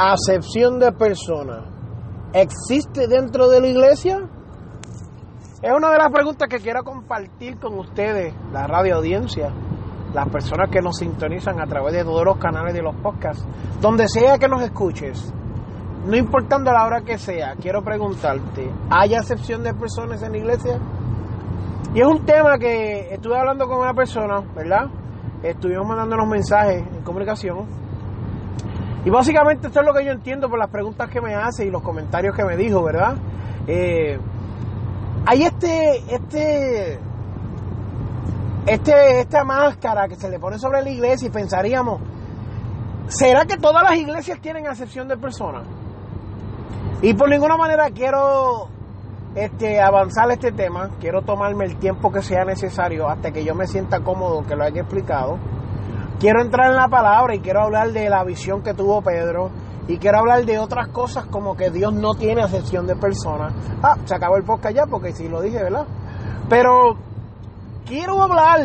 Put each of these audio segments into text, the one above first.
Acepción de personas existe dentro de la iglesia? Es una de las preguntas que quiero compartir con ustedes, la radio audiencia, las personas que nos sintonizan a través de todos los canales de los podcasts, donde sea que nos escuches, no importando la hora que sea, quiero preguntarte, ¿hay acepción de personas en la iglesia? Y es un tema que estuve hablando con una persona, ¿verdad? Estuvimos mandándonos mensajes en comunicación y básicamente esto es lo que yo entiendo por las preguntas que me hace y los comentarios que me dijo, ¿verdad? Eh, hay este, este, este, esta máscara que se le pone sobre la iglesia y pensaríamos, ¿será que todas las iglesias tienen acepción de personas? Y por ninguna manera quiero este, avanzar este tema, quiero tomarme el tiempo que sea necesario hasta que yo me sienta cómodo que lo haya explicado quiero entrar en la palabra y quiero hablar de la visión que tuvo Pedro y quiero hablar de otras cosas como que Dios no tiene acepción de personas. Ah, se acabó el podcast ya porque sí lo dije, ¿verdad? Pero quiero hablar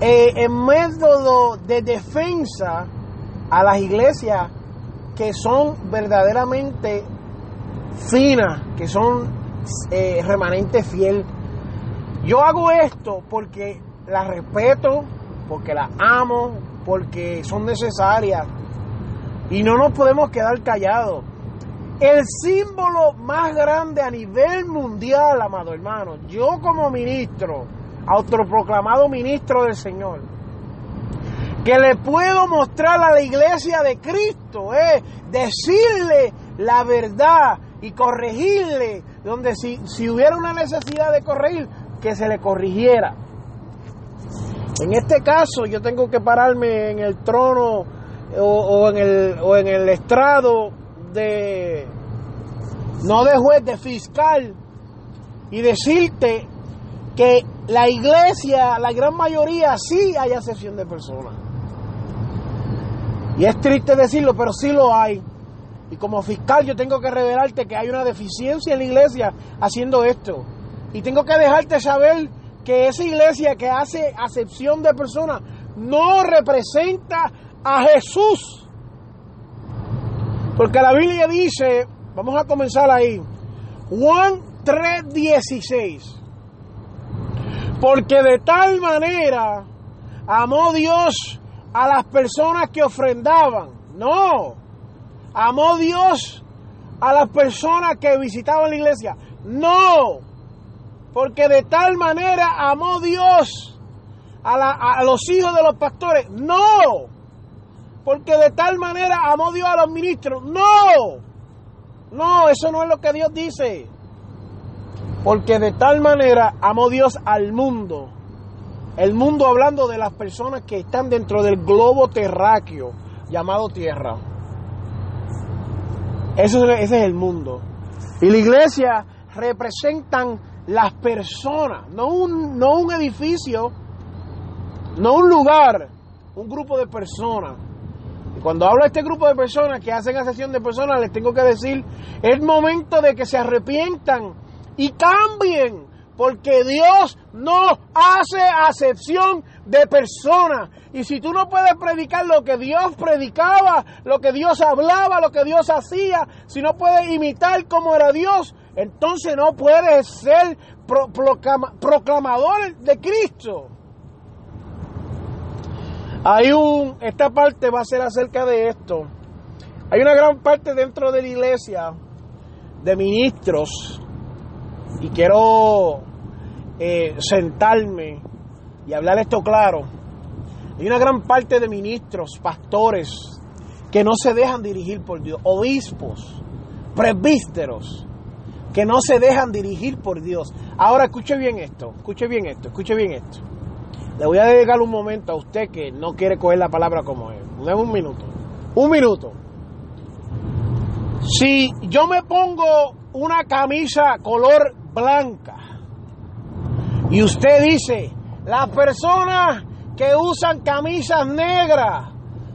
eh, en método de defensa a las iglesias que son verdaderamente finas, que son eh, remanentes fiel. Yo hago esto porque la respeto, porque las amo, porque son necesarias. Y no nos podemos quedar callados. El símbolo más grande a nivel mundial, amado hermano, yo como ministro, autoproclamado ministro del Señor, que le puedo mostrar a la iglesia de Cristo, es decirle la verdad y corregirle, donde si, si hubiera una necesidad de corregir, que se le corrigiera. En este caso yo tengo que pararme en el trono o, en, el, o en el estrado de, no de juez, de fiscal, y decirte que la iglesia, la gran mayoría, sí hay asesión de personas. Y es triste decirlo, pero sí lo hay. Y como fiscal yo tengo que revelarte que hay una deficiencia en la iglesia haciendo esto. Y tengo que dejarte saber que esa iglesia que hace acepción de personas no representa a Jesús. Porque la Biblia dice, vamos a comenzar ahí, Juan 3:16, porque de tal manera amó Dios a las personas que ofrendaban, no, amó Dios a las personas que visitaban la iglesia, no, porque de tal manera amó Dios a, los hijos de los pastores. No. Porque de tal manera amó Dios a los ministros. No. No, eso no es lo que Dios dice. Porque de tal manera amó Dios al mundo. El mundo hablando de las personas que están dentro del globo terráqueo llamado tierra. Eso, ese es el mundo. Y la iglesia representan las personas, no un, no un edificio, no un lugar, un grupo de personas. Y cuando hablo de este grupo de personas que hacen asesión de personas, les tengo que decir, es momento de que se arrepientan y cambien, porque Dios no hace acepción de personas. Y si tú no puedes predicar lo que Dios predicaba, lo que Dios hablaba, lo que Dios hacía, si no puedes imitar cómo era Dios, entonces no puedes ser proclamador de Cristo. Hay un, esta parte va a ser acerca de esto. Hay una gran parte dentro de la iglesia de ministros y quiero eh, sentarme y hablar esto claro. Hay una gran parte de ministros, pastores, que no se dejan dirigir por Dios, obispos, presbíteros, que no se dejan dirigir por Dios. Ahora escuche bien esto, escuche bien esto, escuche bien esto. Le voy a dedicar un momento a usted que no quiere coger la palabra como es. Un minuto. Un minuto. Si yo me pongo una camisa color blanca y usted dice, las personas que usan camisas negras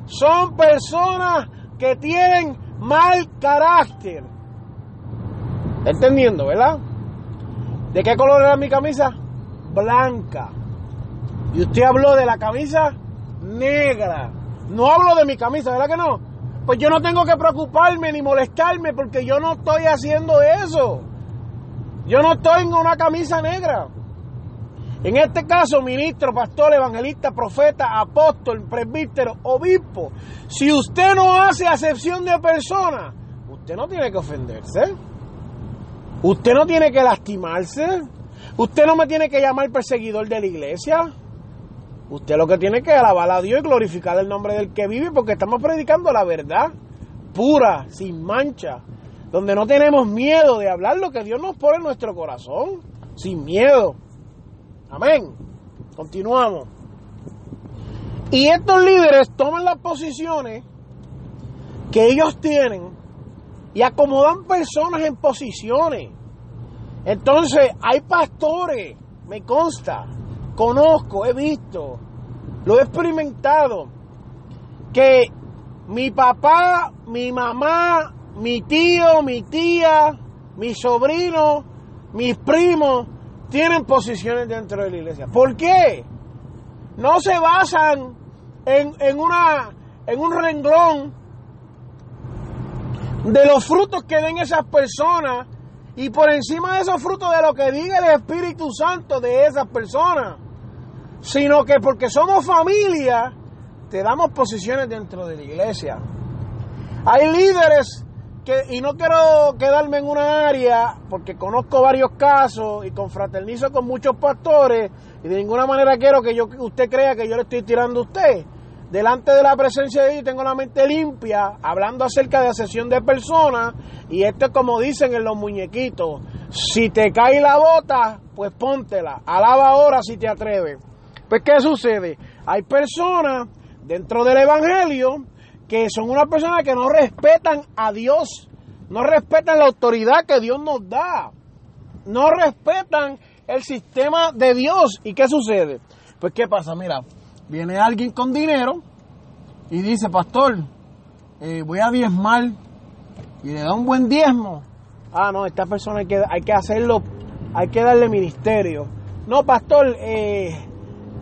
son personas que tienen mal carácter. ¿Entendiendo, verdad? ¿De qué color era mi camisa? Blanca. Y usted habló de la camisa negra. No hablo de mi camisa, ¿verdad que no? Pues yo no tengo que preocuparme ni molestarme porque yo no estoy haciendo eso. Yo no estoy en una camisa negra. En este caso, ministro, pastor, evangelista, profeta, apóstol, presbítero, obispo, si usted no hace acepción de persona, usted no tiene que ofenderse. Usted no tiene que lastimarse. Usted no me tiene que llamar perseguidor de la iglesia. Usted lo que tiene que alabar a Dios y glorificar el nombre del que vive porque estamos predicando la verdad pura, sin mancha, donde no tenemos miedo de hablar lo que Dios nos pone en nuestro corazón, sin miedo. Amén. Continuamos. Y estos líderes toman las posiciones que ellos tienen y acomodan personas en posiciones. Entonces, hay pastores, me consta, conozco, he visto, lo he experimentado, que mi papá, mi mamá, mi tío, mi tía, mi sobrino, mis primos, tienen posiciones dentro de la iglesia. ¿Por qué? No se basan en, en, una, en un renglón de los frutos que den esas personas y por encima de esos frutos de lo que diga el Espíritu Santo de esas personas, sino que porque somos familia, te damos posiciones dentro de la iglesia. Hay líderes y no quiero quedarme en una área, porque conozco varios casos y confraternizo con muchos pastores, y de ninguna manera quiero que yo, usted crea que yo le estoy tirando a usted. Delante de la presencia de Dios tengo la mente limpia, hablando acerca de asesión de personas, y esto es como dicen en los muñequitos, si te cae la bota, pues póntela, alaba ahora si te atreves. Pues ¿qué sucede? Hay personas dentro del Evangelio que son unas personas que no respetan a Dios, no respetan la autoridad que Dios nos da, no respetan el sistema de Dios. ¿Y qué sucede? Pues ¿qué pasa? Mira, viene alguien con dinero y dice, pastor, eh, voy a diezmar y le da un buen diezmo. Ah, no, esta persona hay que, hay que hacerlo, hay que darle ministerio. No, pastor, eh,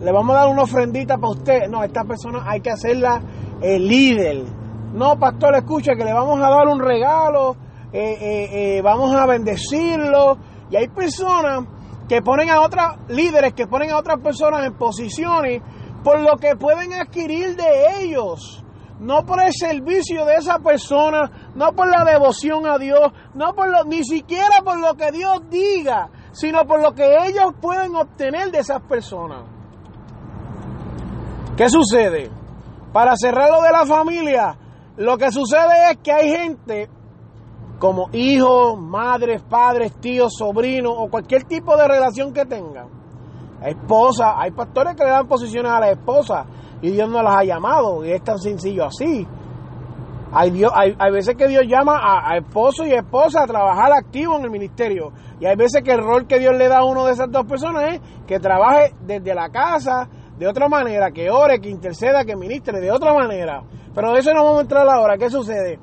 le vamos a dar una ofrendita para usted. No, esta persona hay que hacerla el líder. No, pastor, escucha que le vamos a dar un regalo, eh, eh, eh, vamos a bendecirlo. Y hay personas que ponen a otras líderes, que ponen a otras personas en posiciones por lo que pueden adquirir de ellos. No por el servicio de esa persona, no por la devoción a Dios, no por lo, ni siquiera por lo que Dios diga, sino por lo que ellos pueden obtener de esas personas. ¿Qué sucede? Para cerrar lo de la familia, lo que sucede es que hay gente como hijos, madres, padres, tíos, sobrinos o cualquier tipo de relación que tengan. Esposa, hay pastores que le dan posiciones a la esposa y Dios no las ha llamado y es tan sencillo así. Hay, Dios, hay, hay veces que Dios llama a, a, esposo y esposa a trabajar activo en el ministerio. Y hay veces que el rol que Dios le da a uno de esas dos personas es que trabaje desde la casa, de otra manera, que ore, que interceda, que ministre, de otra manera. Pero de eso no vamos a entrar ahora. ¿Qué sucede?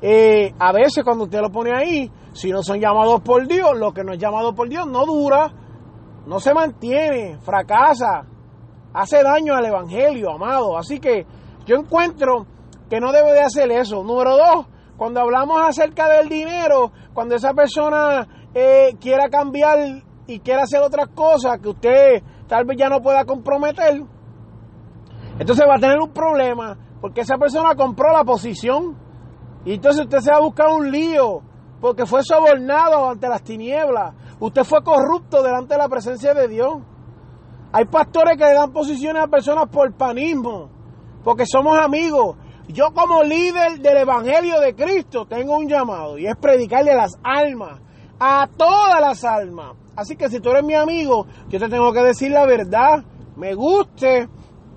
Eh, a veces cuando usted lo pone ahí, si no son llamados por Dios, lo que no es llamado por Dios no dura, no se mantiene, fracasa, hace daño al Evangelio, amado. Así que yo encuentro que no debe de hacer eso. Número dos, cuando hablamos acerca del dinero, cuando esa persona eh, quiera cambiar y quiera hacer otras cosas que usted tal vez ya no pueda comprometer, entonces va a tener un problema porque esa persona compró la posición y entonces usted se va a buscar un lío porque fue sobornado ante las tinieblas. Usted fue corrupto delante de la presencia de Dios. Hay pastores que le dan posiciones a personas por panismo, porque somos amigos. Yo como líder del Evangelio de Cristo tengo un llamado y es predicarle a las almas, a todas las almas. Así que si tú eres mi amigo, yo te tengo que decir la verdad, me guste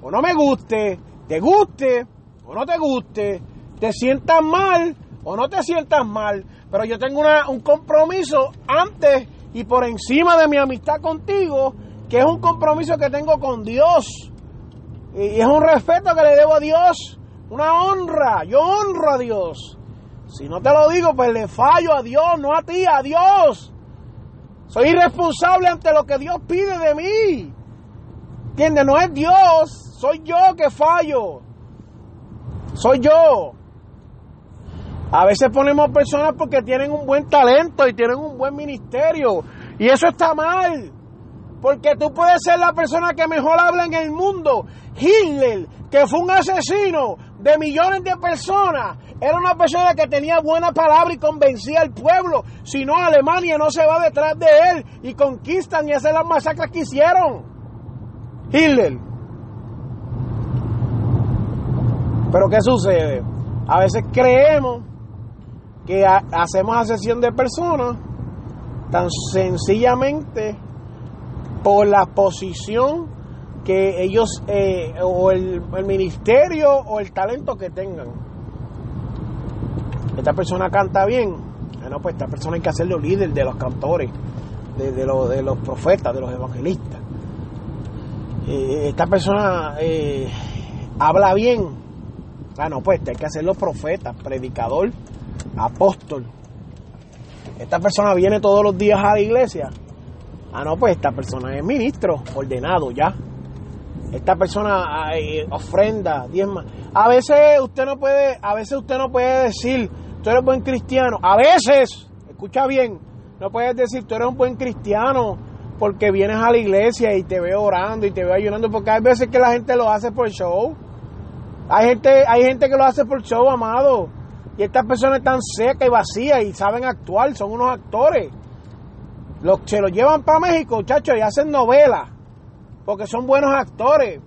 o no me guste, te guste o no te guste, te sientas mal o no te sientas mal, pero yo tengo un compromiso antes y por encima de mi amistad contigo, que es un compromiso que tengo con Dios. Y es un respeto que le debo a Dios, una honra, yo honro a Dios. Si no te lo digo, pues le fallo a Dios, no a ti, a Dios. Soy irresponsable ante lo que Dios pide de mí. ¿Entiendes? No es Dios, soy yo que fallo. Soy yo. A veces ponemos personas porque tienen un buen talento y tienen un buen ministerio. Y eso está mal. Porque tú puedes ser la persona que mejor habla en el mundo. Hitler, que fue un asesino de millones de personas, era una persona que tenía buena palabra y convencía al pueblo. Si no, Alemania no se va detrás de él y conquistan y hacen las masacres que hicieron. Hitler. Pero ¿qué sucede? A veces creemos que hacemos asesión de personas tan sencillamente por la posición que ellos eh, o el, ministerio o el talento que tengan. Esta persona canta bien, bueno, pues esta persona hay que hacerlo líder de los cantores, de, de, de los profetas, de los evangelistas. Eh, esta persona eh, habla bien, Ah, no, pues hay que hacerlo profeta, predicador, apóstol. Esta persona viene todos los días a la iglesia. Ah, no, pues esta persona es ministro, ordenado ya. Esta persona ofrenda, diezma. A veces usted no puede, a veces usted no puede decir, tú eres buen cristiano. A veces, escucha bien, no puedes decir, tú eres un buen cristiano porque vienes a la iglesia y te veo orando y te veo ayunando, porque hay veces que la gente lo hace por show. Hay gente, hay gente que lo hace por show, amado. Y estas personas están secas y vacías y saben actuar, son unos actores. Los, se los llevan para México, muchachos, y hacen novelas. Porque son buenos actores.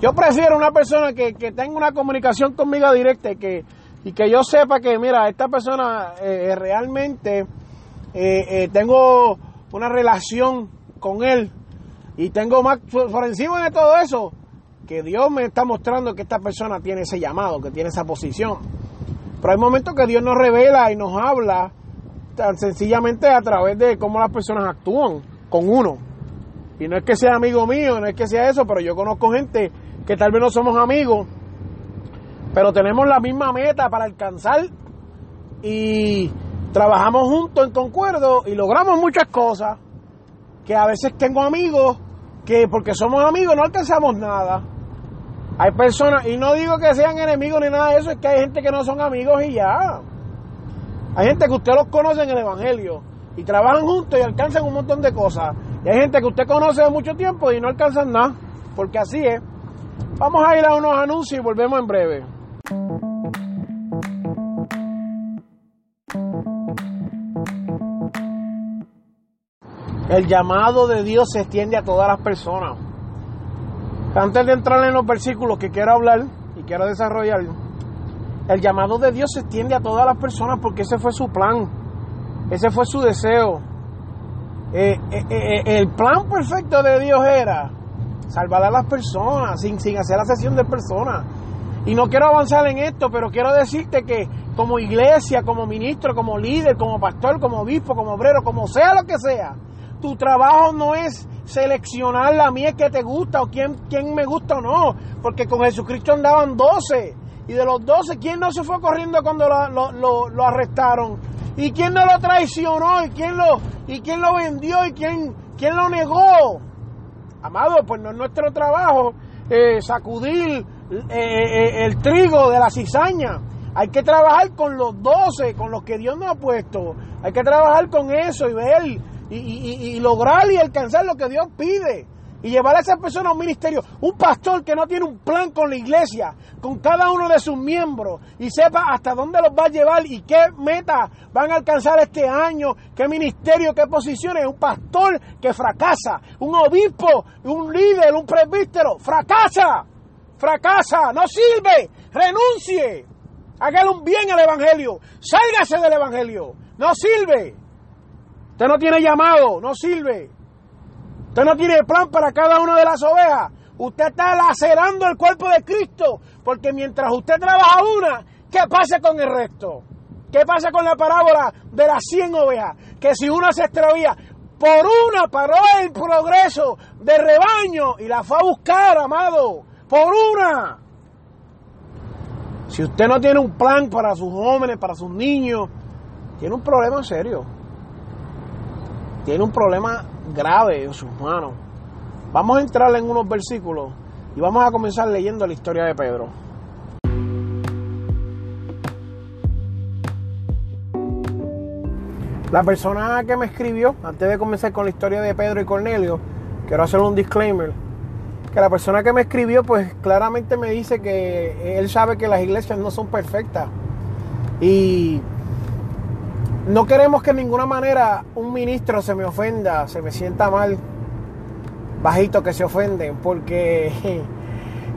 Yo prefiero una persona que, tenga una comunicación conmigo directa y que, y que yo sepa que, mira, esta persona eh, realmente eh, eh, tengo una relación con él y tengo más por encima de todo eso que Dios me está mostrando que esta persona tiene ese llamado, que tiene esa posición. Pero hay momentos que Dios nos revela y nos habla tan sencillamente a través de cómo las personas actúan con uno. Y no es que sea amigo mío, no es que sea eso, pero yo conozco gente que tal vez no somos amigos, pero tenemos la misma meta para alcanzar y trabajamos juntos en concuerdo y logramos muchas cosas que a veces tengo amigos que porque somos amigos no alcanzamos nada. Hay personas, y no digo que sean enemigos ni nada de eso, es que hay gente que no son amigos y ya. Hay gente que usted los conoce en el Evangelio y trabajan juntos y alcanzan un montón de cosas. Y hay gente que usted conoce de mucho tiempo y no alcanzan nada, porque así es. Vamos a ir a unos anuncios y volvemos en breve. El llamado de Dios se extiende a todas las personas. Antes de entrar en los versículos que quiero hablar y quiero desarrollar, el llamado de Dios se extiende a todas las personas porque ese fue su plan, ese fue su deseo. Eh, eh, eh, el plan perfecto de Dios era salvar a las personas sin, sin hacer la sesión de personas. Y no quiero avanzar en esto, pero quiero decirte que como iglesia, como ministro, como líder, como pastor, como obispo, como obrero, como sea lo que sea, tu trabajo no es seleccionar la miel que te gusta o quién, quién me gusta o no, porque con Jesucristo andaban 12 y de los 12, ¿quién no se fue corriendo cuando lo, lo, arrestaron? ¿Y quién no lo traicionó? ¿Y quién lo, y quién lo vendió? ¿Y quién, quién lo negó? Amado, pues no es nuestro trabajo eh, sacudir eh, eh, el trigo de la cizaña. Hay que trabajar con los 12, con los que Dios nos ha puesto. Hay que trabajar con eso y ver y, lograr y alcanzar lo que Dios pide y llevar a esa persona a un ministerio. Un pastor que no tiene un plan con la iglesia, con cada uno de sus miembros y sepa hasta dónde los va a llevar y qué meta van a alcanzar este año, qué ministerio, qué posiciones. Un pastor que fracasa, un obispo, un líder, un presbítero, fracasa, fracasa, no sirve, renuncie, hágale un bien al evangelio, sálgase del evangelio, no sirve. Usted no tiene llamado, no sirve. Usted no tiene plan para cada una de las ovejas. Usted está lacerando el cuerpo de Cristo, porque mientras usted trabaja una, ¿Qué pasa con el resto? ¿Qué pasa con la parábola de las 100 ovejas? Que si una se extravía, por una paró el progreso de rebaño y la fue a buscar, amado. Por una. Si usted no tiene un plan para sus jóvenes, para sus niños, tiene un problema serio. Tiene un problema grave en sus manos. Vamos a entrar en unos versículos y vamos a comenzar leyendo la historia de Pedro. La persona que me escribió, antes de comenzar con la historia de Pedro y Cornelio, quiero hacer un disclaimer. Que la persona que me escribió, pues claramente me dice que él sabe que las iglesias no son perfectas. Y no queremos que de ninguna manera un ministro se me ofenda, se me sienta mal, bajito que se ofenden, porque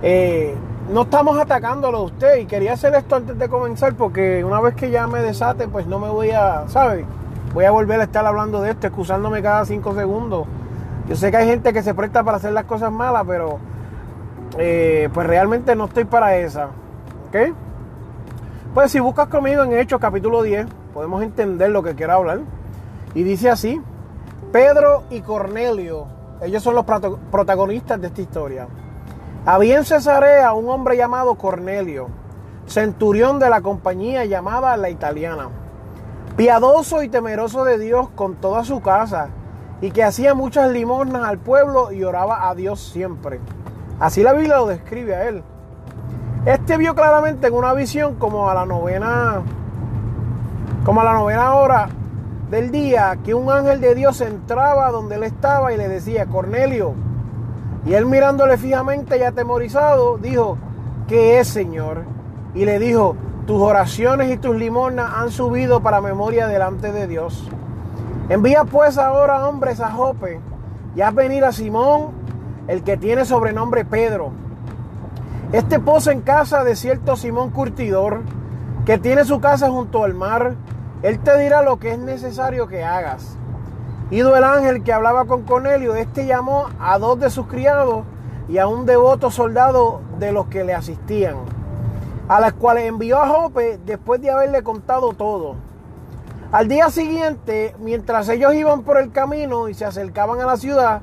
eh, no estamos atacándolo a usted. Y quería hacer esto antes de comenzar, porque una vez que ya me desate, pues no me voy a, ¿sabe? voy a volver a estar hablando de esto, excusándome cada cinco segundos. Yo sé que hay gente que se presta para hacer las cosas malas, pero eh, pues realmente no estoy para esa. ¿Ok? Pues si buscas conmigo en Hechos capítulo 10, podemos entender lo que quiero hablar. Y dice así, Pedro y Cornelio, ellos son los protagonistas de esta historia. Había en Cesarea un hombre llamado Cornelio, centurión de la compañía llamada La Italiana piadoso y temeroso de Dios con toda su casa, y que hacía muchas limosnas al pueblo y oraba a Dios siempre. Así la Biblia lo describe a él. Este vio claramente en una visión como a la novena, como a la novena hora del día, que un ángel de Dios entraba donde él estaba y le decía, Cornelio. Y él mirándole fijamente y atemorizado, dijo, ¿qué es, Señor? Y le dijo, tus oraciones y tus limosnas han subido para memoria delante de Dios. Envía pues ahora hombres a Jope y haz venir a Simón, el que tiene sobrenombre Pedro. Este posa en casa de cierto Simón Curtidor, que tiene su casa junto al mar. Él te dirá lo que es necesario que hagas. Ido el ángel que hablaba con Cornelio, este llamó a dos de sus criados y a un devoto soldado de los que le asistían a las cuales envió a Jope después de haberle contado todo. Al día siguiente, mientras ellos iban por el camino y se acercaban a la ciudad,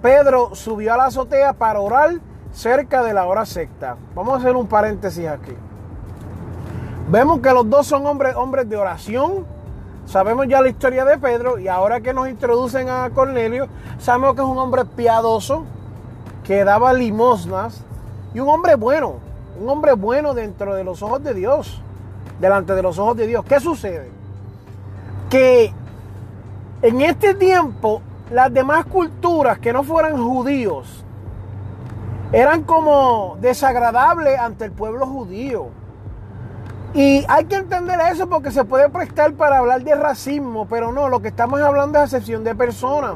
Pedro subió a la azotea para orar cerca de la hora secta. Vamos a hacer un paréntesis aquí. Vemos que los dos son hombres, hombres de oración. Sabemos ya la historia de Pedro y ahora que nos introducen a Cornelio, sabemos que es un hombre piadoso, que daba limosnas y un hombre bueno un hombre bueno dentro de los ojos de Dios, delante de los ojos de Dios. ¿Qué sucede? Que en este tiempo las demás culturas que no fueran judíos eran como desagradables ante el pueblo judío. Y hay que entender eso porque se puede prestar para hablar de racismo, pero no, lo que estamos hablando es excepción de personas.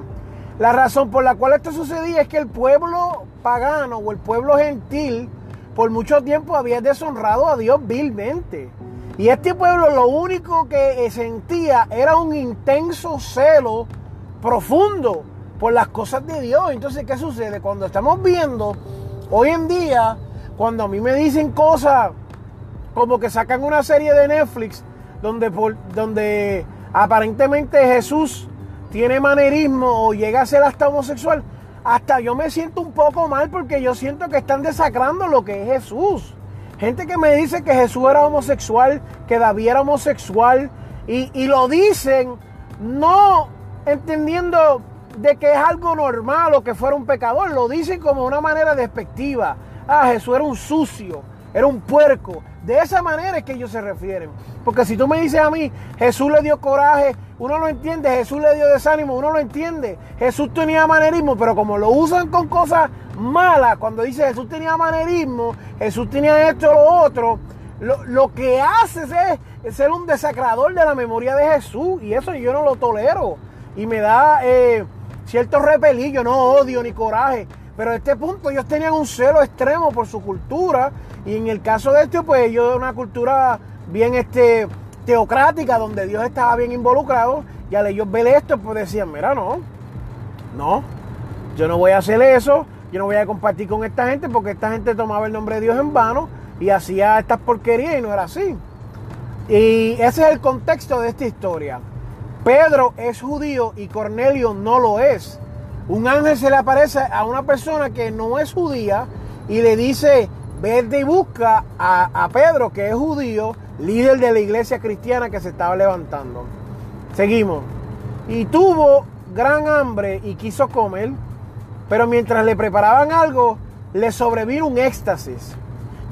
La razón por la cual esto sucedía es que el pueblo pagano o el pueblo gentil por mucho tiempo había deshonrado a Dios vilmente. Y este pueblo lo único que sentía era un intenso celo profundo por las cosas de Dios. Entonces, ¿qué sucede? Cuando estamos viendo hoy en día, cuando a mí me dicen cosas como que sacan una serie de Netflix donde, donde aparentemente Jesús tiene manerismo o llega a ser hasta homosexual, hasta yo me siento un poco mal porque yo siento que están desacrando lo que es Jesús. Gente que me dice que Jesús era homosexual, que David era homosexual, y, lo dicen no entendiendo de que es algo normal o que fuera un pecador, lo dicen como una manera despectiva. Ah, Jesús era un sucio, era un puerco. De esa manera es que ellos se refieren. Porque si tú me dices a mí, Jesús le dio coraje, uno lo entiende, Jesús le dio desánimo, uno lo entiende. Jesús tenía manerismo, pero como lo usan con cosas malas, cuando dice Jesús tenía manerismo, Jesús tenía esto o lo otro, lo, que haces es, ser un desacrador de la memoria de Jesús. Y eso yo no lo tolero. Y me da eh, cierto repelillo, no odio ni coraje. Pero a este punto ellos tenían un celo extremo por su cultura. Y en el caso de este, pues ellos una cultura bien este teocrática donde Dios estaba bien involucrado y al ellos ver esto pues decían, mira, no, no, yo no voy a hacer eso, yo no voy a compartir con esta gente porque esta gente tomaba el nombre de Dios en vano y hacía estas porquerías y no era así. Y ese es el contexto de esta historia. Pedro es judío y Cornelio no lo es. Un ángel se le aparece a una persona que no es judía y le dice, vete y busca a, a Pedro, que es judío, líder de la iglesia cristiana que se estaba levantando. Seguimos. Y tuvo gran hambre y quiso comer, pero mientras le preparaban algo, le sobrevino un éxtasis.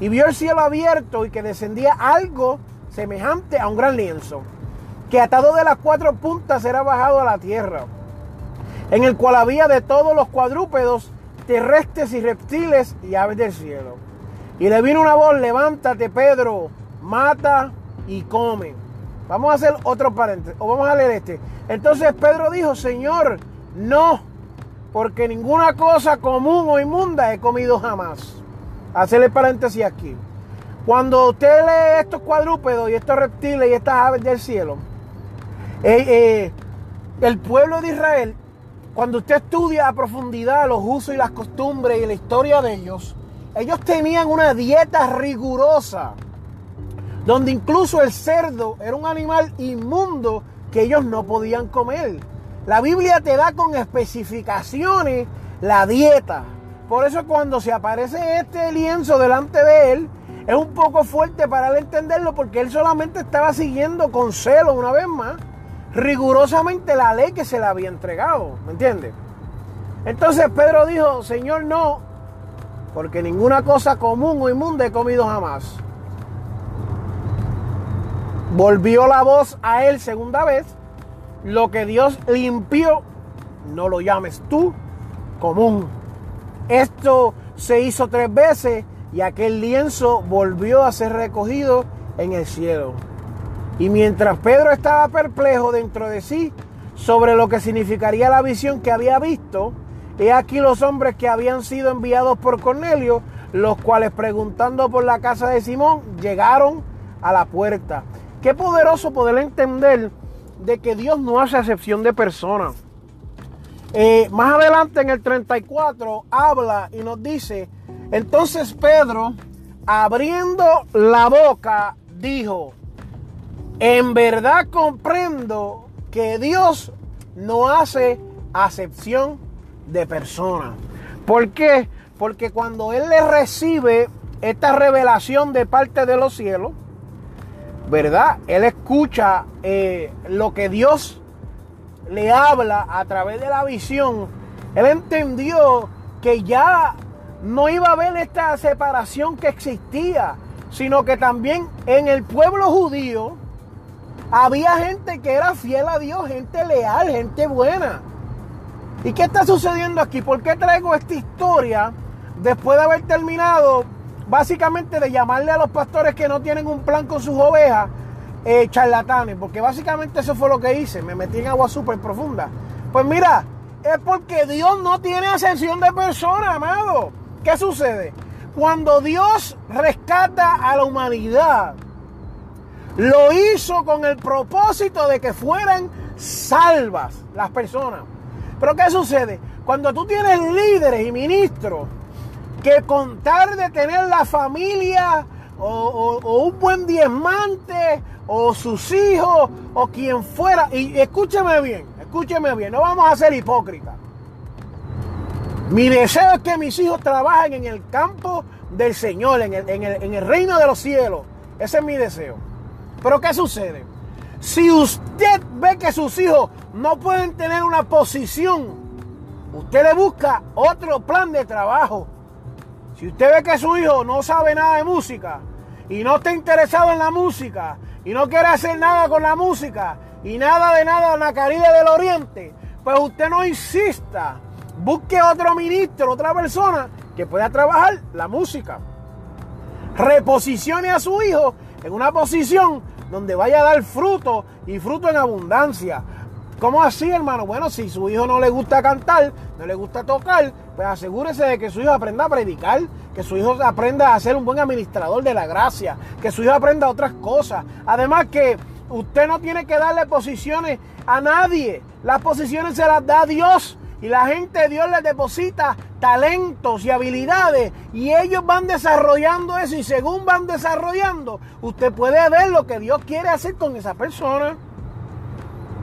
Y vio el cielo abierto y que descendía algo semejante a un gran lienzo, que atado de las cuatro puntas era bajado a la tierra, en el cual había de todos los cuadrúpedos, terrestres y reptiles y aves del cielo. Y le vino una voz, levántate Pedro, mata y come. Vamos a hacer otro paréntesis, o vamos a leer este. Entonces Pedro dijo, Señor, no, porque ninguna cosa común o inmunda he comido jamás. Hacerle paréntesis aquí. Cuando usted lee estos cuadrúpedos y estos reptiles y estas aves del cielo, eh, eh, el pueblo de Israel, cuando usted estudia a profundidad los usos y las costumbres y la historia de ellos, ellos tenían una dieta rigurosa, donde incluso el cerdo era un animal inmundo que ellos no podían comer. La Biblia te da con especificaciones la dieta. Por eso cuando se aparece este lienzo delante de él, es un poco fuerte para él entenderlo porque él solamente estaba siguiendo con celo una vez más, rigurosamente la ley que se le había entregado, ¿me entiendes? Entonces Pedro dijo, Señor, no, porque ninguna cosa común o inmunda he comido jamás. Volvió la voz a él segunda vez. Lo que Dios limpió, no lo llames tú común. Esto se hizo tres veces y aquel lienzo volvió a ser recogido en el cielo. Y mientras Pedro estaba perplejo dentro de sí sobre lo que significaría la visión que había visto, he aquí los hombres que habían sido enviados por Cornelio, los cuales preguntando por la casa de Simón, llegaron a la puerta. Qué poderoso poder entender de que Dios no hace excepción de personas. Eh, más adelante en el 34 habla y nos dice, entonces Pedro, abriendo la boca, dijo, en verdad comprendo que Dios no hace acepción de personas. ¿Por qué? Porque cuando Él le recibe esta revelación de parte de los cielos, ¿verdad? Él escucha eh, lo que Dios le habla a través de la visión. Él entendió que ya no iba a haber esta separación que existía, sino que también en el pueblo judío había gente que era fiel a Dios, gente leal, gente buena. ¿Y qué está sucediendo aquí? ¿Por qué traigo esta historia después de haber terminado básicamente de llamarle a los pastores que no tienen un plan con sus ovejas, eh, charlatanes, porque básicamente eso fue lo que hice, me metí en agua súper profunda. Pues mira, es porque Dios no tiene ascensión de personas, amado. ¿Qué sucede? Cuando Dios rescata a la humanidad, lo hizo con el propósito de que fueran salvas las personas. Pero ¿qué sucede? Cuando tú tienes líderes y ministros que contar de tener la familia o, un buen diezmante o sus hijos o quien fuera. Y escúcheme bien, escúcheme bien, no vamos a ser hipócritas. Mi deseo es que mis hijos trabajen en el campo del Señor, en el, en el reino de los cielos. Ese es mi deseo. Pero ¿qué sucede? Si usted ve que sus hijos no pueden tener una posición, usted le busca otro plan de trabajo si usted ve que su hijo no sabe nada de música y no está interesado en la música y no quiere hacer nada con la música y nada de nada en la Caribe del Oriente, pues usted no insista. Busque otro ministro, otra persona que pueda trabajar la música. Reposicione a su hijo en una posición donde vaya a dar fruto y fruto en abundancia. ¿Cómo así, hermano? Bueno, si su hijo no le gusta cantar, no le gusta tocar, pues asegúrese de que su hijo aprenda a predicar, que su hijo aprenda a ser un buen administrador de la gracia, que su hijo aprenda otras cosas. Además que usted no tiene que darle posiciones a nadie. Las posiciones se las da Dios. Y la gente, Dios les deposita talentos y habilidades. Y ellos van desarrollando eso. Y según van desarrollando, usted puede ver lo que Dios quiere hacer con esa persona.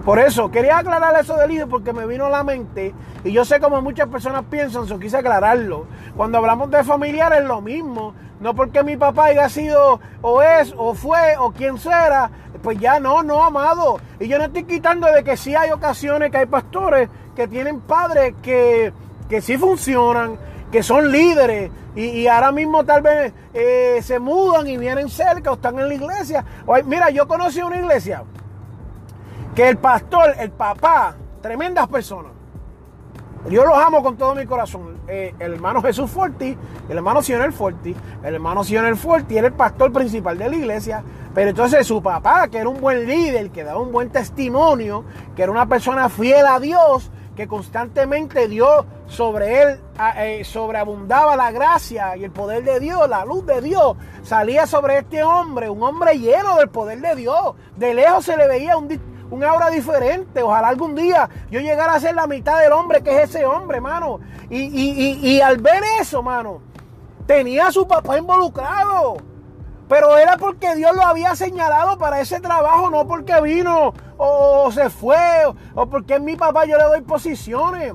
Por eso, quería aclarar eso del hijo porque me vino a la mente. Y yo sé como muchas personas piensan, yo quise aclararlo. Cuando hablamos de familiares es lo mismo. No porque mi papá haya sido o es o fue o quien sea, pues ya no, no, amado. Y yo no estoy quitando de que sí hay ocasiones que hay pastores que tienen padres que, que sí funcionan, que son líderes y, ahora mismo tal vez eh, se mudan y vienen cerca o están en la iglesia. mira, yo conocí una iglesia que el pastor, el papá, tremendas personas. Yo los amo con todo mi corazón. Eh, el hermano Jesús Forti, el hermano Sionel Forti, el hermano Sionel Forti era el pastor principal de la iglesia, pero entonces su papá, que era un buen líder, que daba un buen testimonio, que era una persona fiel a Dios, que constantemente dio sobre él, eh, sobreabundaba la gracia y el poder de Dios, la luz de Dios, salía sobre este hombre, un hombre lleno del poder de Dios. De lejos se le veía un, un aura diferente. Ojalá algún día yo llegara a ser la mitad del hombre que es ese hombre, mano. Y, y al ver eso, mano, tenía a su papá involucrado. Pero era porque Dios lo había señalado para ese trabajo, no porque vino o se fue o porque es mi papá yo le doy posiciones.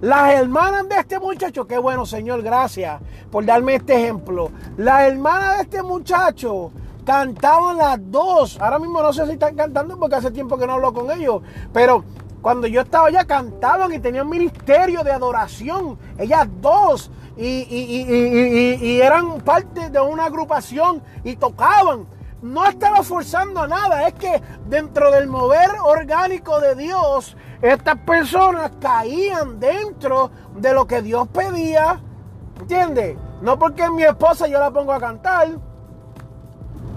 Las hermanas de este muchacho, qué bueno Señor, gracias por darme este ejemplo. Las hermanas de este muchacho cantaban las dos. Ahora mismo no sé si están cantando porque hace tiempo que no hablo con ellos, pero cuando yo estaba allá cantaban y tenían ministerio de adoración. Ellas dos y, eran parte de una agrupación y tocaban. No estaba forzando nada, es que dentro del mover orgánico de Dios, estas personas caían dentro de lo que Dios pedía. ¿Entiendes? No porque mi esposa yo la pongo a cantar.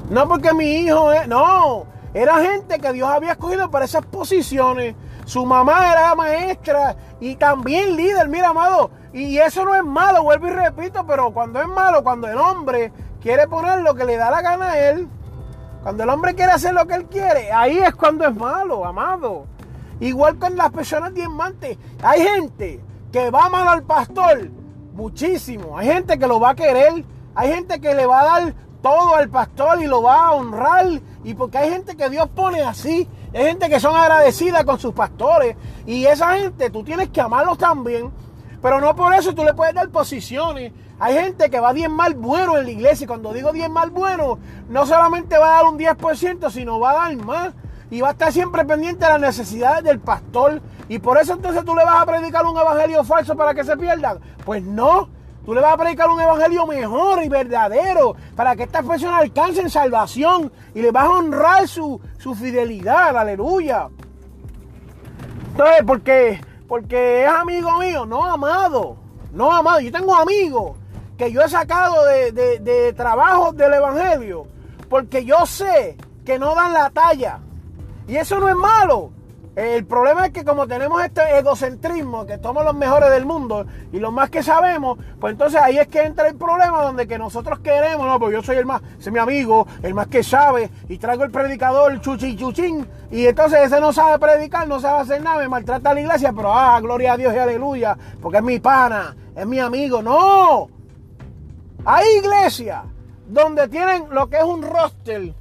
No porque mi hijo. No. Era gente que Dios había escogido para esas posiciones. Su mamá era maestra y también líder, mira, amado. Y eso no es malo, vuelvo y repito, pero cuando es malo, cuando el hombre quiere poner lo que le da la gana a él, cuando el hombre quiere hacer lo que él quiere, ahí es cuando es malo, amado. Igual con las personas diamantes. Hay gente que va mal al pastor, muchísimo. Hay gente que lo va a querer, hay gente que le va a dar todo al pastor y lo va a honrar. Y porque hay gente que Dios pone así. Hay gente que son agradecidas con sus pastores. Y esa gente tú tienes que amarlos también. Pero no por eso tú le puedes dar posiciones. Hay gente que va bien mal bueno en la iglesia. Y cuando digo bien mal bueno, no solamente va a dar un 10%, sino va a dar más. Y va a estar siempre pendiente de las necesidades del pastor. Y por eso entonces tú le vas a predicar un evangelio falso para que se pierdan. Pues no. Tú le vas a predicar un evangelio mejor y verdadero para que estas personas alcancen salvación y le vas a honrar su, su fidelidad. Aleluya. Entonces, porque porque es amigo mío, no amado, no amado. Yo tengo amigos que yo he sacado de, de, de del Evangelio porque yo sé que no dan la talla. Y eso no es malo. El problema es que como tenemos este egocentrismo, que somos los mejores del mundo y los más que sabemos, pues entonces ahí es que entra el problema donde que nosotros queremos, no, pues yo soy el más, soy mi amigo, el más que sabe, y traigo el predicador chuchi chuchín, y entonces ese no sabe predicar, no sabe hacer nada, me maltrata a la iglesia, pero ah, gloria a Dios y aleluya, porque es mi pana, es mi amigo. No, hay iglesias donde tienen lo que es un roster,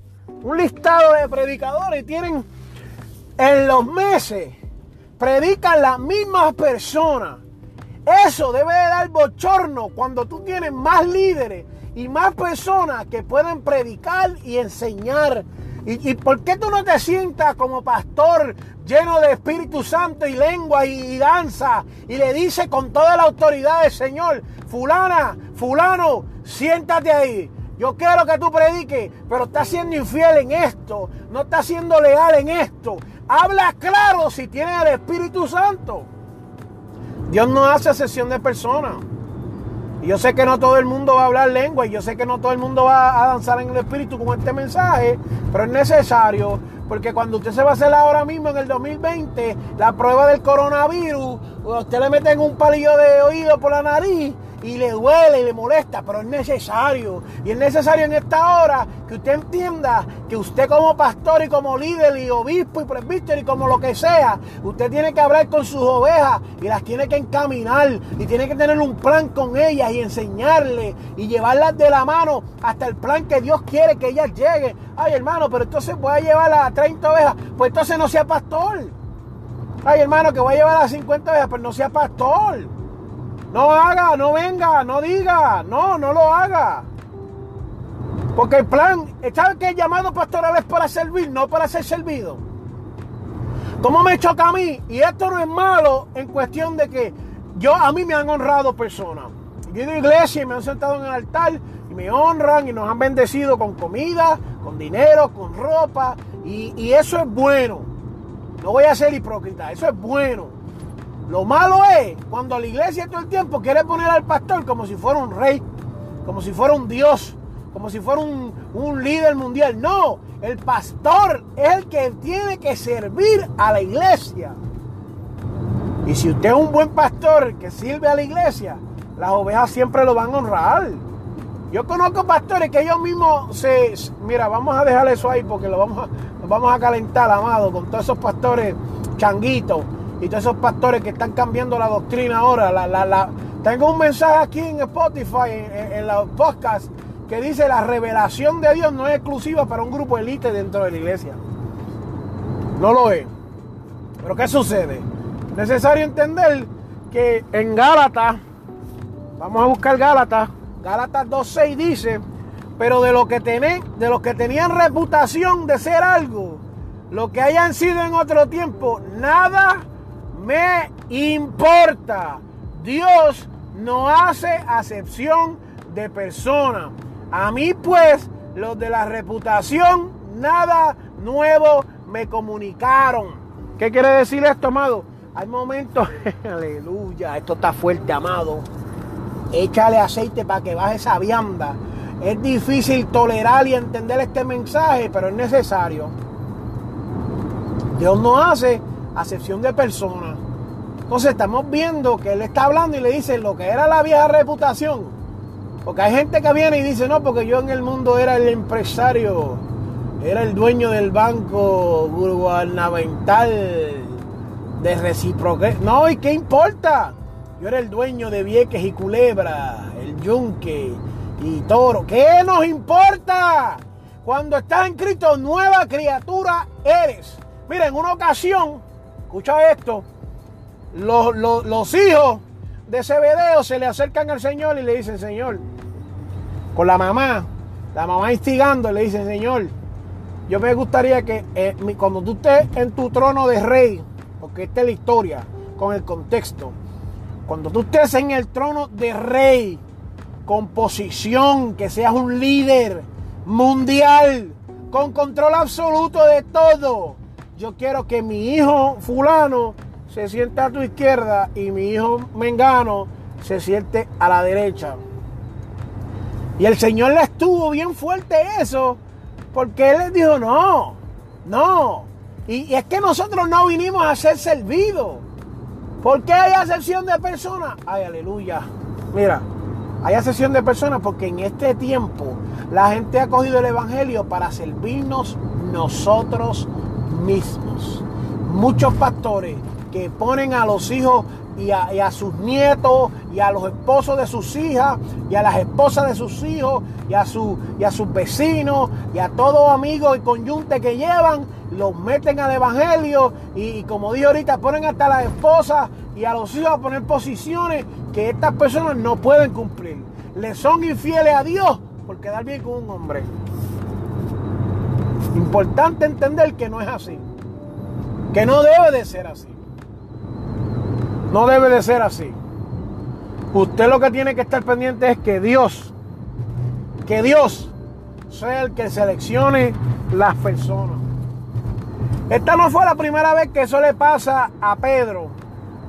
un listado de predicadores tienen en los meses predican las mismas personas. Eso debe de dar bochorno cuando tú tienes más líderes y más personas que pueden predicar y enseñar. ¿Y, por qué tú no te sientas como pastor lleno de Espíritu Santo y lengua y, danza y le dice con toda la autoridad del Señor, fulana, fulano, siéntate ahí. Yo quiero que tú prediques, pero estás siendo infiel en esto, no estás siendo leal en esto. Habla claro si tienes el Espíritu Santo. Dios no hace sesión de personas. Yo sé que no todo el mundo va a hablar lengua y yo sé que no todo el mundo va a danzar en el Espíritu con este mensaje, pero es necesario porque cuando usted se va a hacer ahora mismo en el 2020 la prueba del coronavirus, usted le mete un palillo de oído por la nariz y le duele y le molesta, pero es necesario. Y es necesario en esta hora que usted entienda que usted como pastor y como líder y obispo y presbítero y como lo que sea, usted tiene que hablar con sus ovejas y las tiene que encaminar y tiene que tener un plan con ellas y enseñarle y llevarlas de la mano hasta el plan que Dios quiere que ellas lleguen. Ay hermano, pero entonces voy a llevar a 30 ovejas, pues entonces no sea pastor. Ay hermano, que voy a llevar a 50 ovejas, pero no sea pastor. No haga, no venga, no diga, no, no lo haga. Porque el plan, ¿sabe que el llamado pastoral es para servir, no para ser servido? ¿Cómo me choca a mí? Y esto no es malo en cuestión de que yo, a mí me han honrado personas. Yo he ido a iglesia y me han sentado en el altar y me honran y nos han bendecido con comida, con dinero, con ropa. Y, y eso es bueno. No voy a ser hipócrita, eso es bueno. Lo malo es cuando la iglesia todo el tiempo quiere poner al pastor como si fuera un rey, como si fuera un dios, como si fuera un, un líder mundial. No, el pastor es el que tiene que servir a la iglesia. Y si usted es un buen pastor que sirve a la iglesia, las ovejas siempre lo van a honrar. Yo conozco pastores que ellos mismos se... Mira, vamos a dejar eso ahí porque lo vamos a, lo vamos a calentar, amado, con todos esos pastores changuitos y todos esos pastores que están cambiando la doctrina ahora. La, la, la. Tengo un mensaje aquí en Spotify, en, en los podcasts, que dice la revelación de Dios no es exclusiva para un grupo elite dentro de la iglesia. No lo es. Pero ¿qué sucede? Necesario entender que en Gálatas, vamos a buscar Gálatas, Gálatas 2.6 dice, pero de lo que tené, de los que tenían reputación de ser algo, lo que hayan sido en otro tiempo, nada me importa. Dios no hace acepción de persona. A mí pues, los de la reputación, nada nuevo me comunicaron. ¿Qué quiere decir esto, amado? Hay momentos, aleluya, esto está fuerte, amado. Échale aceite para que baje esa vianda. Es difícil tolerar y entender este mensaje, pero es necesario. Dios no hace acepción de personas. Entonces estamos viendo que él está hablando y le dice lo que era la vieja reputación. Porque hay gente que viene y dice, no, porque yo en el mundo era el empresario, era el dueño del banco gubernamental de reciproque. No, ¿y qué importa? Yo era el dueño de Vieques y Culebra, el Yunque y Toro. ¿Qué nos importa? Cuando estás en Cristo, nueva criatura eres. Mira, en una ocasión, escucha esto, los, los, hijos de Zebedeo se le acercan al Señor y le dicen, Señor, con la mamá, la mamá instigando, le dice, Señor, yo me gustaría que eh, cuando tú estés en tu trono de rey, porque esta es la historia, con el contexto, cuando tú estés en el trono de rey, con posición, que seas un líder mundial, con control absoluto de todo, yo quiero que mi hijo fulano se sienta a tu izquierda y mi hijo Mengano se siente a la derecha. Y el Señor le estuvo bien fuerte eso, porque Él les dijo, no, no. Y, es que nosotros no vinimos a ser servidos. ¿Por qué hay asesión de personas? Ay, aleluya. Mira, hay asesión de personas porque en este tiempo la gente ha cogido el Evangelio para servirnos nosotros mismos. Muchos pastores que ponen a los hijos y a, sus nietos y a los esposos de sus hijas y a las esposas de sus hijos y a, su, y a sus vecinos y a todos amigos y conyunte que llevan, los meten al evangelio y, y como dije ahorita, ponen hasta a las esposas y a los hijos a poner posiciones que estas personas no pueden cumplir. Le son infieles a Dios por quedar bien con un hombre. Importante entender que no es así. Que no debe de ser así. No debe de ser así. Usted lo que tiene que estar pendiente es que Dios, que Dios sea el que seleccione las personas. Esta no fue la primera vez que eso le pasa a Pedro.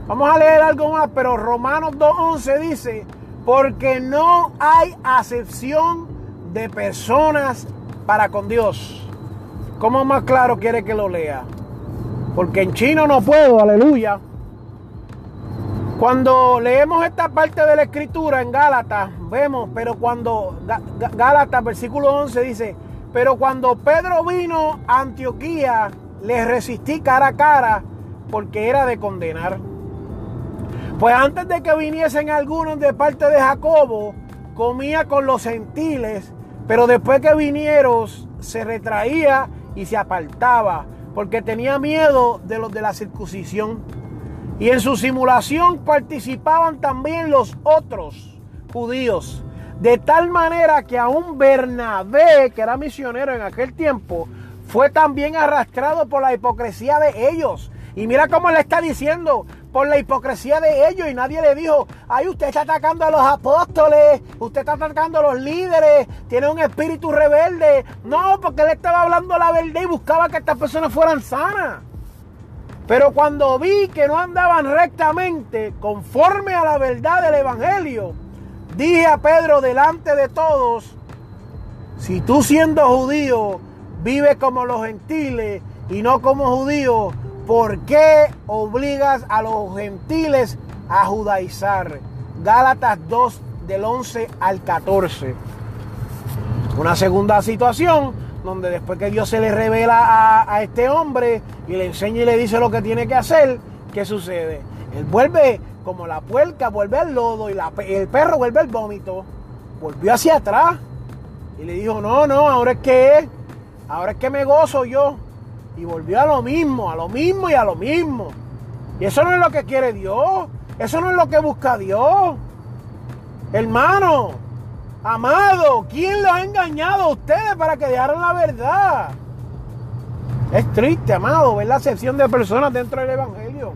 Vamos a leer algo más, pero Romanos 2.11 dice, porque no hay acepción de personas para con Dios. ¿Cómo más claro quiere que lo lea? Porque en chino no puedo, aleluya. Cuando leemos esta parte de la escritura en Gálatas, vemos, pero cuando Gálatas versículo 11 dice, pero cuando Pedro vino a Antioquía, le resistí cara a cara porque era de condenar. Pues antes de que viniesen algunos de parte de Jacobo, comía con los gentiles, pero después que vinieron se retraía y se apartaba, porque tenía miedo de los de la circuncisión. Y en su simulación participaban también los otros judíos, de tal manera que aún Bernabé, que era misionero en aquel tiempo, fue también arrastrado por la hipocresía de ellos. Y mira cómo le está diciendo, por la hipocresía de ellos y nadie le dijo, ay, usted está atacando a los apóstoles, usted está atacando a los líderes, tiene un espíritu rebelde. No, porque él estaba hablando la verdad y buscaba que estas personas fueran sanas. Pero cuando vi que no andaban rectamente conforme a la verdad del Evangelio, dije a Pedro delante de todos, si tú siendo judío vives como los gentiles y no como judíos, ¿Por qué obligas a los gentiles a judaizar? Gálatas 2 del 11 al 14. Una segunda situación donde después que Dios se le revela a, este hombre y le enseña y le dice lo que tiene que hacer, ¿qué sucede? Él vuelve como la puerca, vuelve al lodo y el perro vuelve al vómito. Volvió hacia atrás y le dijo, no, no, ahora es que, ahora es que me gozo yo. Y volvió a lo mismo, a lo mismo y a lo mismo. Y eso no es lo que quiere Dios. Eso no es lo que busca Dios. Hermano, amado, ¿quién los ha engañado a ustedes para que dejaran la verdad? Es triste, amado, ver la excepción de personas dentro del Evangelio.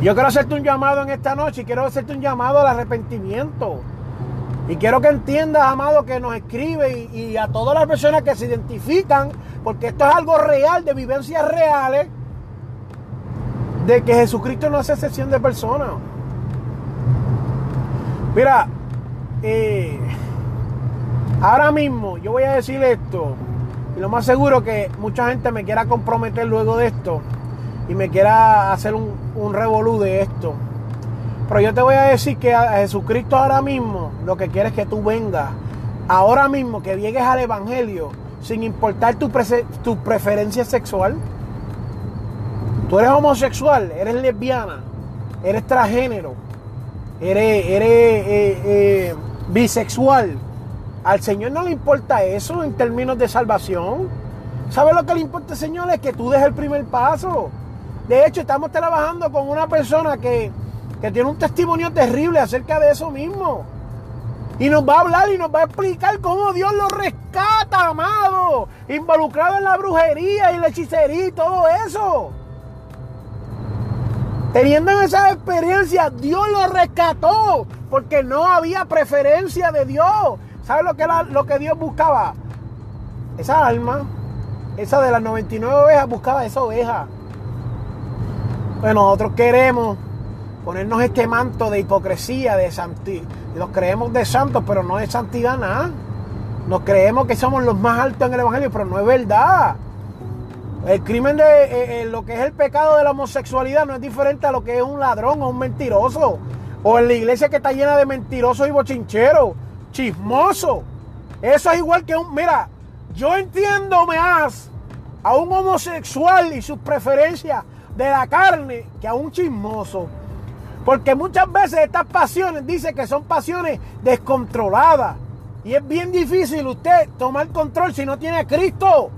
Yo quiero hacerte un llamado en esta noche y quiero hacerte un llamado al arrepentimiento. Y quiero que entiendas, amado, que nos escribe y, a todas las personas que se identifican, porque esto es algo real, de vivencias reales, de que Jesucristo no hace excepción de personas. Mira, eh, ahora mismo yo voy a decir esto, y lo más seguro que mucha gente me quiera comprometer luego de esto, y me quiera hacer un, un revolú de esto. Pero yo te voy a decir que a Jesucristo ahora mismo lo que quiere es que tú vengas, ahora mismo que llegues al Evangelio, sin importar tu, tu preferencia sexual. Tú eres homosexual, eres lesbiana, eres transgénero, eres, eres eh, eh, bisexual. Al Señor no le importa eso en términos de salvación. ¿Sabes lo que le importa, Señor? Es que tú des el primer paso. De hecho, estamos trabajando con una persona que que tiene un testimonio terrible acerca de eso mismo. Y nos va a hablar y nos va a explicar cómo Dios lo rescata, amado. Involucrado en la brujería y la hechicería y todo eso. Teniendo esa experiencia, Dios lo rescató. Porque no había preferencia de Dios. ¿Sabes lo que, lo que Dios buscaba? Esa alma, esa de las 99 ovejas, buscaba esa oveja. Pues nosotros queremos ponernos este manto de hipocresía, de santidad. Nos creemos de santos, pero no es santidad nada. Nos creemos que somos los más altos en el Evangelio, pero no es verdad. El crimen de eh, eh, lo que es el pecado de la homosexualidad no es diferente a lo que es un ladrón o un mentiroso. O en la iglesia que está llena de mentirosos y bochincheros, chismosos. Eso es igual que un... Mira, yo entiendo más a un homosexual y sus preferencias de la carne que a un chismoso. Porque muchas veces estas pasiones dice que son pasiones descontroladas. Y es bien difícil usted tomar control si no tiene a Cristo.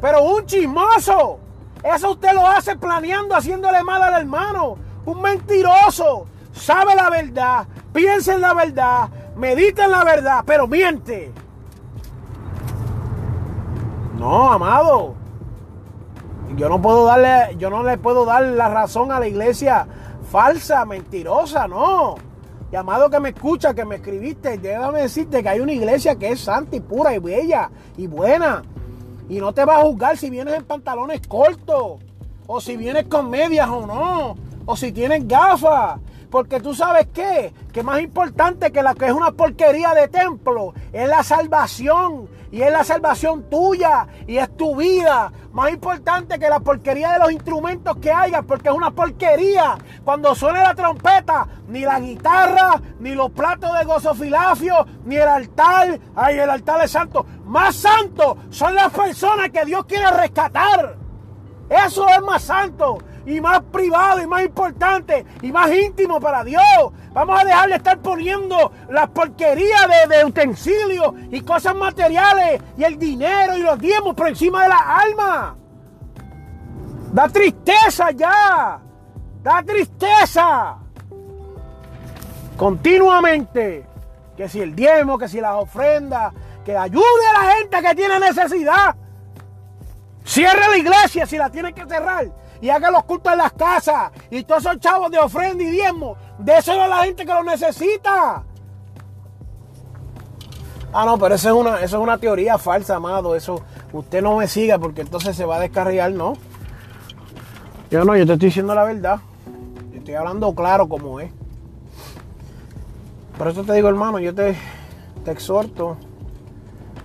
Pero un chismoso, eso usted lo hace planeando, haciéndole mal al hermano. Un mentiroso, sabe la verdad, piensa en la verdad, medita en la verdad, pero miente. No, amado. Yo no puedo darle, yo no le puedo dar la razón a la iglesia falsa, mentirosa, no. Llamado que me escucha, que me escribiste, déjame decirte que hay una iglesia que es santa y pura y bella y buena. Y no te va a juzgar si vienes en pantalones cortos, o si vienes con medias o no, o si tienes gafas. Porque tú sabes qué, que más importante que la que es una porquería de templo es la salvación. Y es la salvación tuya y es tu vida. Más importante que la porquería de los instrumentos que haya, porque es una porquería. Cuando suene la trompeta, ni la guitarra, ni los platos de gozo filafio, ni el altar. Ay, el altar es santo. Más santo son las personas que Dios quiere rescatar. Eso es más santo y más privado y más importante y más íntimo para Dios. Vamos a dejar de estar poniendo la porquería de, utensilios y cosas materiales y el dinero y los diezmos por encima de la alma. Da tristeza ya. Da tristeza. Continuamente. Que si el diezmo, que si las ofrendas, que ayude a la gente que tiene necesidad. Cierre la iglesia si la tiene que cerrar y haga los cultos en las casas y todos esos chavos de ofrenda y diezmo, déselo a la gente que lo necesita. Ah, no, pero eso es una, eso es una teoría falsa, amado. Eso usted no me siga porque entonces se va a descarriar, ¿no? Yo no, yo te estoy diciendo la verdad. estoy hablando claro como es. Por eso te digo, hermano, yo te, te exhorto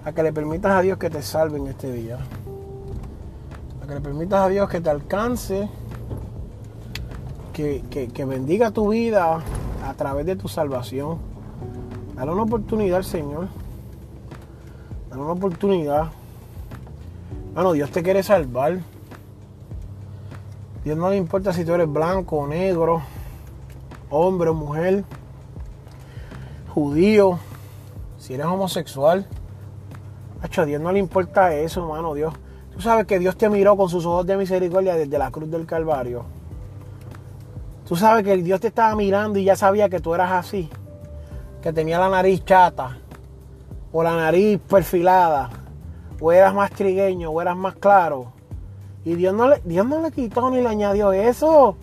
a que le permitas a Dios que te salve en este día que le permitas a Dios que te alcance, que, bendiga tu vida a través de tu salvación. Dale una oportunidad al Señor. Dale una oportunidad. Bueno, Dios te quiere salvar. Dios no le importa si tú eres blanco o negro, hombre o mujer, judío, si eres homosexual. a Dios no le importa eso, hermano. Dios, Tú sabes que Dios te miró con sus ojos de misericordia desde la cruz del Calvario. Tú sabes que Dios te estaba mirando y ya sabía que tú eras así. Que tenía la nariz chata. O la nariz perfilada. O eras más trigueño. O eras más claro. Y Dios no le, Dios no le quitó ni le añadió eso.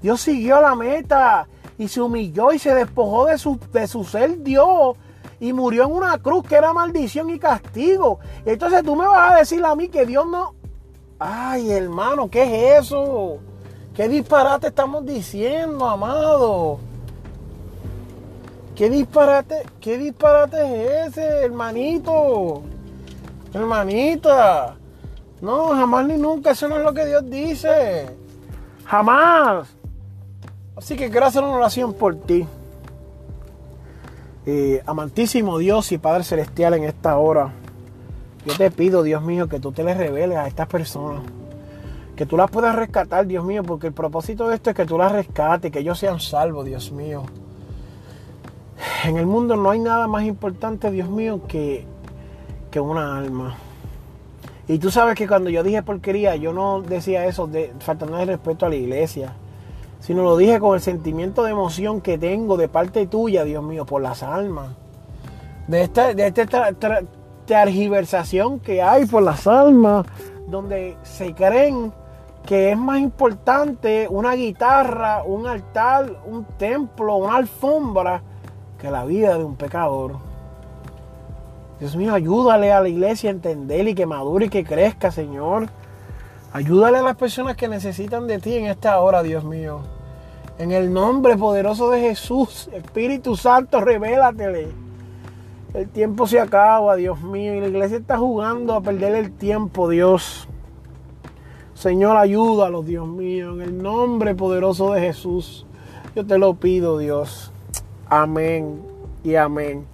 Dios siguió la meta. Y se humilló y se despojó de su, de su ser Dios y murió en una cruz que era maldición y castigo. Entonces tú me vas a decir a mí que Dios no... Ay, hermano, ¿qué es eso? ¿Qué disparate estamos diciendo, amado? ¿Qué disparate, qué disparate es ese, hermanito? Hermanita. No, jamás ni nunca, eso no es lo que Dios dice. Jamás. Así que quiero hacer una oración por ti. Eh, amantísimo Dios y Padre Celestial en esta hora, yo te pido, Dios mío, que tú te les reveles a estas personas. Que tú las puedas rescatar, Dios mío, porque el propósito de esto es que tú las rescates, que ellos sean salvos, Dios mío. En el mundo no hay nada más importante, Dios mío, que, que una alma. Y tú sabes que cuando yo dije porquería, yo no decía eso de faltando de respeto a la iglesia sino lo dije con el sentimiento de emoción que tengo de parte tuya, Dios mío, por las almas. De esta, de esta tergiversación que hay por las almas, donde se creen que es más importante una guitarra, un altar, un templo, una alfombra, que la vida de un pecador. Dios mío, ayúdale a la iglesia a entender y que madure y que crezca, Señor. Ayúdale a las personas que necesitan de ti en esta hora, Dios mío. En el nombre poderoso de Jesús, Espíritu Santo, revélatele. El tiempo se acaba, Dios mío, y la iglesia está jugando a perder el tiempo, Dios. Señor, ayúdalo, Dios mío, en el nombre poderoso de Jesús. Yo te lo pido, Dios. Amén y amén.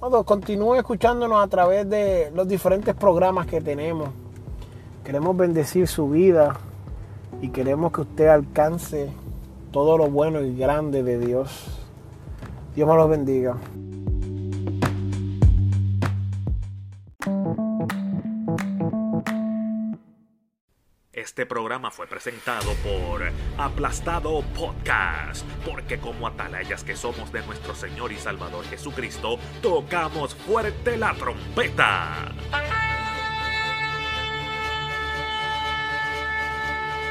Cuando continúe escuchándonos a través de los diferentes programas que tenemos. Queremos bendecir su vida y queremos que usted alcance todo lo bueno y grande de Dios. Dios me los bendiga. Este programa fue presentado por Aplastado Podcast, porque como atalayas que somos de nuestro Señor y Salvador Jesucristo, tocamos fuerte la trompeta.